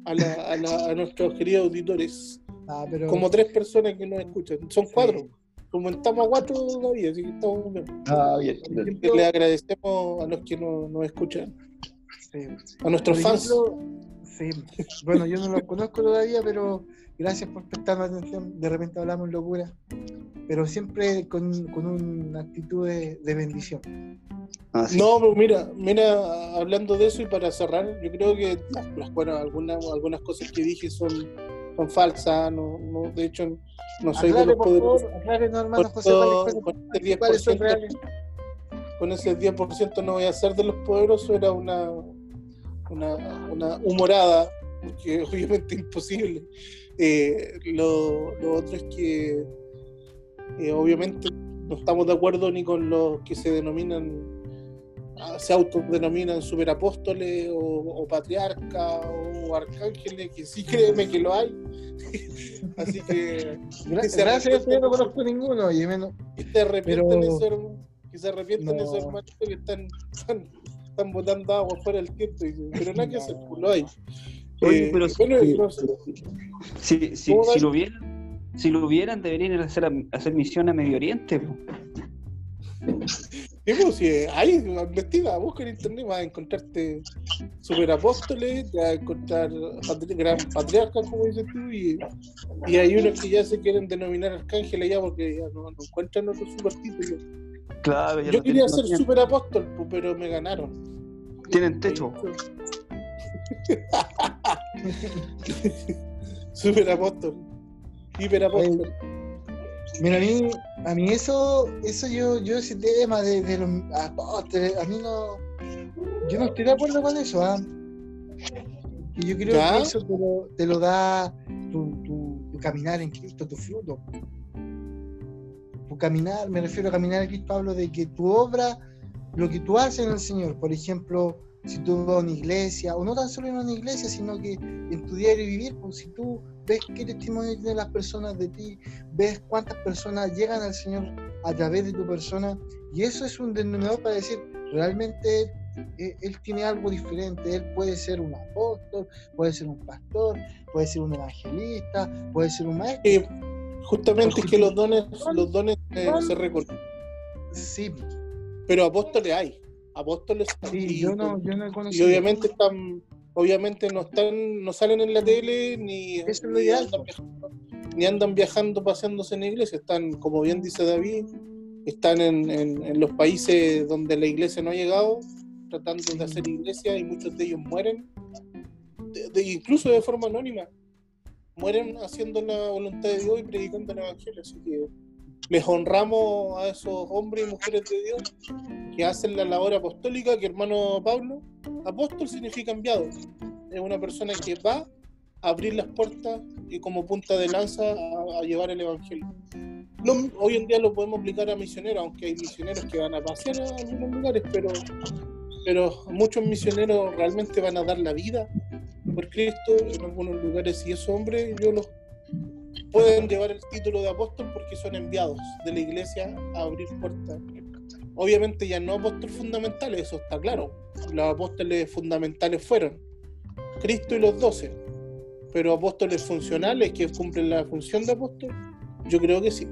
a, la- a la- a nuestros queridos auditores. Ah, pero Como tres personas que nos escuchan. Son Sí. cuatro. Comentamos a cuatro todavía, así que estamos bien. Ah, bien. Siempre le agradecemos a los que nos, nos escuchan, Sí. a nuestros fans. ejemplo, Sí, bueno, yo no los conozco todavía, pero gracias por prestarme atención. De repente hablamos locura, pero siempre con, con una actitud de, de bendición. Ah, sí. No, pero mira, mira, hablando de eso y para cerrar, yo creo que las, bueno, algunas, algunas cosas que dije son, son falsas, no, no, de hecho no soy de Aclare, los por poderosos. favor, aclare, no, hermano Con José, todo- cuáles con fueron- este cuáles son 10%, reales. con ese 10% no voy a ser de los poderosos, era una, una, una humorada, porque obviamente imposible. Eh, lo, lo otro es que eh, obviamente no estamos de acuerdo ni con los que se denominan, ah, se autodenominan superapóstoles o, o patriarcas o arcángeles, que sí créeme que lo hay. Así que que se Gracias, yo no arrepientan. conozco ninguno. Y menos, que se arrepienten Pero- esos hermanos, que se arrepienten No. esos hermanos que están, están, están botando agua fuera del tiempo, y- pero nada que hacer, pues lo hay. Oye, Eh, pero no sé, Si, lo hubieran, si lo hubieran, deberían hacer, hacer misión a Medio Oriente. po. Sí, pues, si hay, investiga, busca en internet, vas a encontrarte superapóstoles, vas a encontrar patri- gran patriarcas, como dices tú, y, y hay unos que ya se quieren denominar arcángeles ya porque ya no, no encuentran otro supertítulo. Claro, Yo quería ser superapóstol, pero me ganaron. Tienen techo. superapóstol, hiperapóstol. mira, a mí, a mí eso, eso yo, yo ese tema de, de los apóstoles, a mí no, yo no estoy de acuerdo con eso, ¿ah? Y yo creo ¿Ya? que eso te lo, te lo da tu, tu, tu caminar en Cristo, tu fruto. Tu caminar, me refiero a caminar en Cristo, hablo de que tu obra, lo que tú haces en el Señor, por ejemplo, si tú vas a una iglesia, o no tan solo en una iglesia, sino que en tu diario vivir, pues si tú ves qué testimonio tienen las personas de ti, ves cuántas personas llegan al Señor a través de tu persona, y eso es un denominador para decir, realmente eh, él tiene algo diferente, él puede ser un apóstol, puede ser un pastor, puede ser un evangelista, puede ser un maestro. Eh, justamente es que los dones, los dones eh, se reconocen, Sí, pero apóstoles hay, apóstoles sí, y, yo no, yo no he y conocido. obviamente están, obviamente no están, no salen en la tele ni, es ni andan viajando, ni andan viajando paseándose en la iglesia, están, como bien dice David, están en, en- en los países donde la iglesia no ha llegado, tratando de hacer iglesia y muchos de ellos mueren, de- de- incluso de forma anónima, mueren haciendo la voluntad de Dios y predicando el Evangelio. Así que les honramos a esos hombres y mujeres de Dios que hacen la labor apostólica, que hermano Pablo, apóstol significa enviado. Es una persona que va a abrir las puertas y como punta de lanza a, a llevar el Evangelio. Hoy en día lo podemos aplicar a misioneros, aunque hay misioneros que van a pasear a algunos lugares, pero, pero muchos misioneros realmente van a dar la vida por Cristo en algunos lugares y esos hombres yo los pueden llevar el título de apóstol porque son enviados de la iglesia a abrir puertas. Obviamente ya no apóstoles fundamentales, eso está claro. Los apóstoles fundamentales fueron Cristo y los doce, pero apóstoles funcionales que cumplen la función de apóstol, yo creo que sí.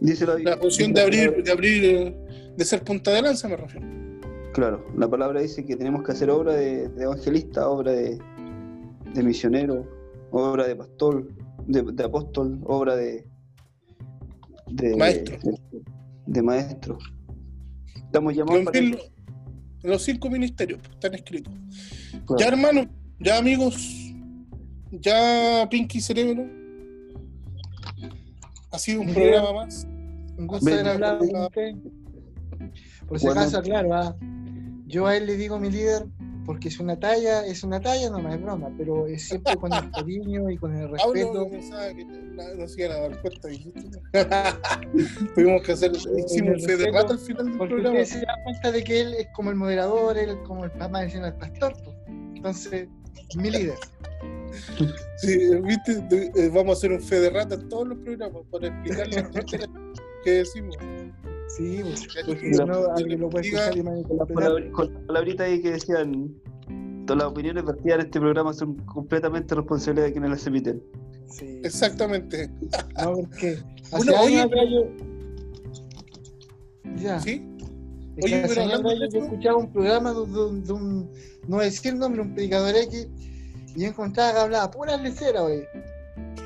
Dice la, La función de abrir, de abrir, eh, de ser punta de lanza me refiero. Claro, la palabra dice que tenemos que hacer obra de, de evangelista, obra de, de misionero, obra de pastor, de, de apóstol, obra de, de Maestro. De, de maestro. Estamos llamados para los cinco ministerios pues, están escritos. Claro. Ya hermano, ya amigos, ya Pinky Cerebro. Ha sido un programa más. Un gusto haber hablado con usted. Por si acaso, claro, ah, yo a él le digo mi líder porque es una talla, es una talla, no es broma, pero es siempre con el cariño y con el respeto. pensaba que no, no se iban a dar cuenta. dijiste. Tuvimos que hacer, hicimos un fe de rato al final del Porque programa. se da cuenta de que él es como el moderador, él como el papá diciendo el pastor. pues. Entonces, mi líder. Sí, viste, eh, vamos a hacer un fe de rata en todos los programas para explicar las que decimos. Sí, pues, porque si no, alguien lo puede escuchar y con la palabra- con la palabrita ahí que decían, todas las opiniones vertidas en este programa son completamente responsabilidad de quienes las emiten. Sí. Exactamente. No, porque hace Bueno, años oye, atrás yo, Ya. ¿Sí? Es Oye, pero señora, hablando de yo eso- escuchaba un programa de, de- de un, no voy a decir el nombre, un predicador X, y yo encontraba que hablaba puras leceras, güey.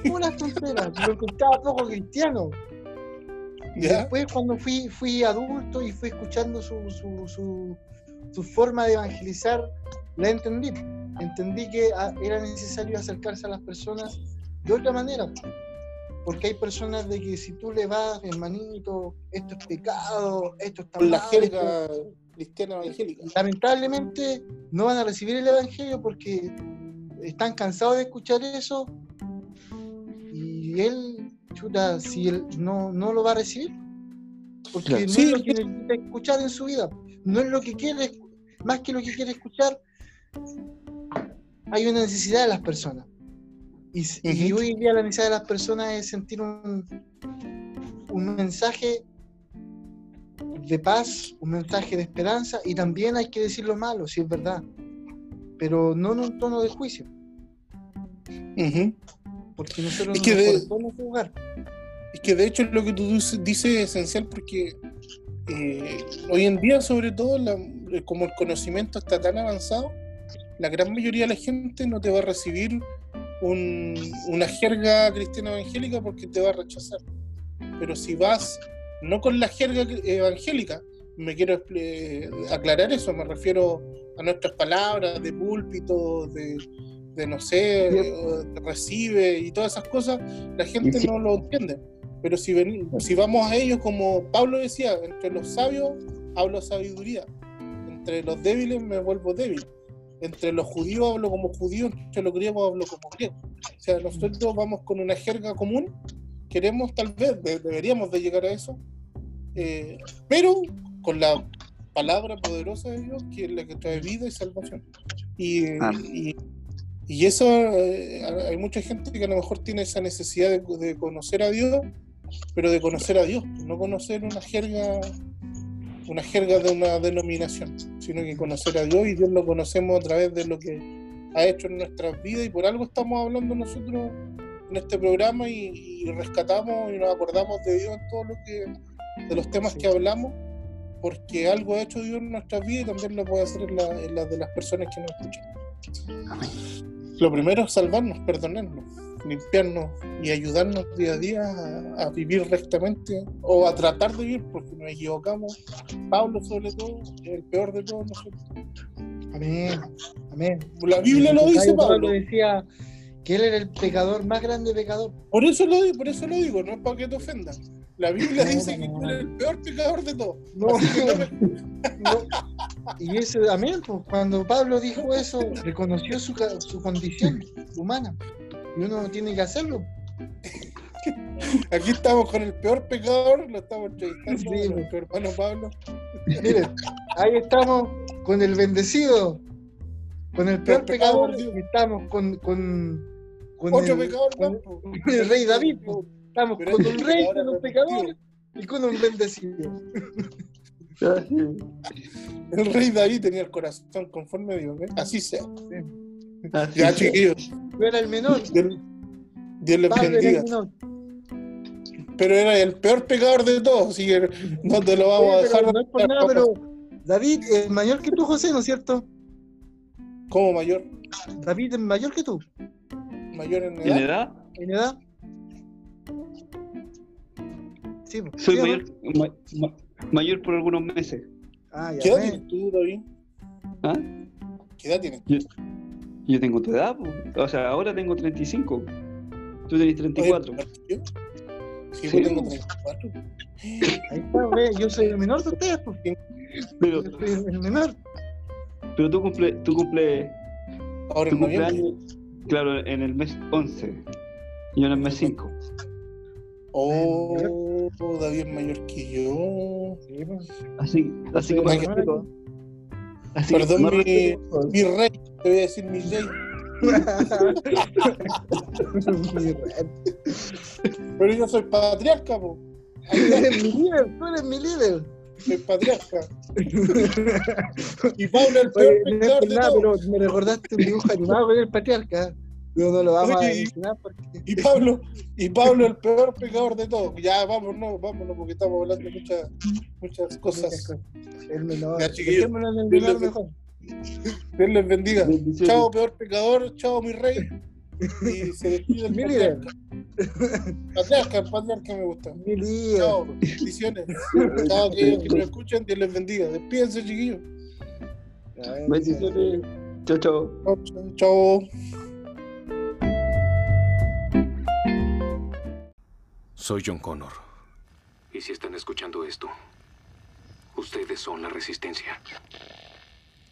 Puras tonteras. Lo encontraba poco cristiano. Y ¿Ya? después cuando fui, fui adulto y fui escuchando su, su, su, su forma de evangelizar, la entendí. Entendí que ah, era necesario acercarse a las personas de otra manera. Porque hay personas de que si tú le vas, hermanito, esto es pecado, esto está Con la mal, jerga esto- cristiana evangélica. lamentablemente no van a recibir el evangelio porque están cansados de escuchar eso y él, chuta, si él no, no lo va a recibir porque Claro. no Sí, es lo que necesita escuchar en su vida, no es lo que quiere, más que lo que quiere escuchar, hay una necesidad de las personas. Y, hoy en día la necesidad de las personas es sentir un, un mensaje de paz, un mensaje de esperanza y también hay que decir lo malo, si es verdad, pero no en un tono de juicio. Porque nosotros Es no que nos de- corresponde juzgar. Es que de hecho lo que tú dices es esencial porque eh, hoy en día, sobre todo, la- eh, como el conocimiento está tan avanzado, la gran mayoría de la gente no te va a recibir un- una jerga cristiana evangélica porque te va a rechazar. Pero si vas no con la jerga evangélica, me quiero eh, aclarar eso, me refiero a nuestras palabras de púlpito, de, de no sé, eh, recibe y todas esas cosas, la gente sí. no lo entiende. Pero si, veni- si vamos a ellos, como Pablo decía, entre los sabios hablo sabiduría, entre los débiles me vuelvo débil, entre los judíos hablo como judío, entre los griegos hablo como griego. O sea, nosotros vamos con una jerga común, queremos tal vez, de- deberíamos de llegar a eso, eh, pero con la palabra poderosa de Dios, que es la que trae vida y salvación. Y, Ah. y, y eso, eh, hay mucha gente que a lo mejor tiene esa necesidad de, de conocer a Dios, pero de conocer a Dios, no conocer una jerga, una jerga de una denominación, sino que conocer a Dios y Dios lo conocemos a través de lo que ha hecho en nuestras vidas y por algo estamos hablando nosotros en este programa y, y rescatamos y nos acordamos de Dios en todo lo que, de los temas que hablamos, porque algo ha hecho Dios en nuestras vidas y también lo puede hacer en la, en la de las personas que nos escuchan. Lo primero es salvarnos, perdonarnos, limpiarnos y ayudarnos día a día a, a vivir rectamente o a tratar de vivir, porque nos equivocamos. Pablo, sobre todo, es el peor de todos nosotros. Amén, amén. La Biblia lo dice, Pablo. decía que él era el pecador más grande pecador. Por eso lo, di- por eso lo digo, no es para que te ofendas. La Biblia No, dice que no, tú eres el peor pecador de todos. Y eso, amén, pues, cuando Pablo dijo eso, reconoció su, su condición humana. Y uno tiene que hacerlo. Aquí estamos con el peor pecador, lo estamos entrevistando Sí, nuestro hermano Pablo. Miren, ahí estamos con el bendecido, con el peor pecador, perdido. y estamos con, con, con Otro el, pecador con- con el rey David. pues. Estamos Pero con un rey, con un pecador y con un bendecido. El rey David tenía el corazón conforme a Dios, ¿eh? así sea. Así Ya, chiquillos, Yo era el menor, Dios, Dios les bendiga. menor. Pero era el peor pecador de todos, así que no te lo vamos a dejar. no es por nada, pero David es mayor que tú, José, ¿no es cierto? Como mayor, David es mayor que tú, mayor en ¿En edad. edad? en edad. Sí, pues. Soy ¿Sí mayor, ma- ma- mayor por algunos meses. Ah, ya ¿Qué edad tienes tú, David? ¿Ah? ¿Qué edad tienes? Yo tengo tu edad, po. o sea, ahora tengo 35. Tú tenés 34. Oye, ¿yo? Sí, Sí. yo tengo 34. Ahí está, ve, yo soy el menor de ustedes, pues. Pero, Yo soy el menor. pero tú cumple, tú cumple, Ahora tu en noviembre. cumpleaños, claro, en el mes 11. Y yo en el mes 5. Oh, David es mayor que yo. Sí, pues. Así, así que menor. así, Perdón, mi- rey, te voy a decir mi rey. Pero yo soy patriarca, po. Tú eres mi líder, tú eres mi líder. Soy patriarca. Y Pablo es el Oye, peor no por de nada, todos. pero me recordaste un dibujo animado con el patriarca. Pero no lo vamos Oye, a y- mencionar porque Y Pablo, y Pablo el peor pecador de todos. Ya, vámonos, vámonos, porque estamos hablando de muchas, muchas cosas. el menor. Ya, chiquillos, el Dios menor les- mejor. Dios les bendiga. Chao, peor pecador, chao, mi rey. Y se despide el Mi líder. patriarca. Patriarca, el patriarca me gusta. Mi líder. Chao, bendiciones. Chao, aquellos que nos escuchan, Dios les bendiga. Despídense, chiquillos. Bendiciones. Chao, chao, chao. Soy John Connor. Y si están escuchando esto, ustedes son la resistencia.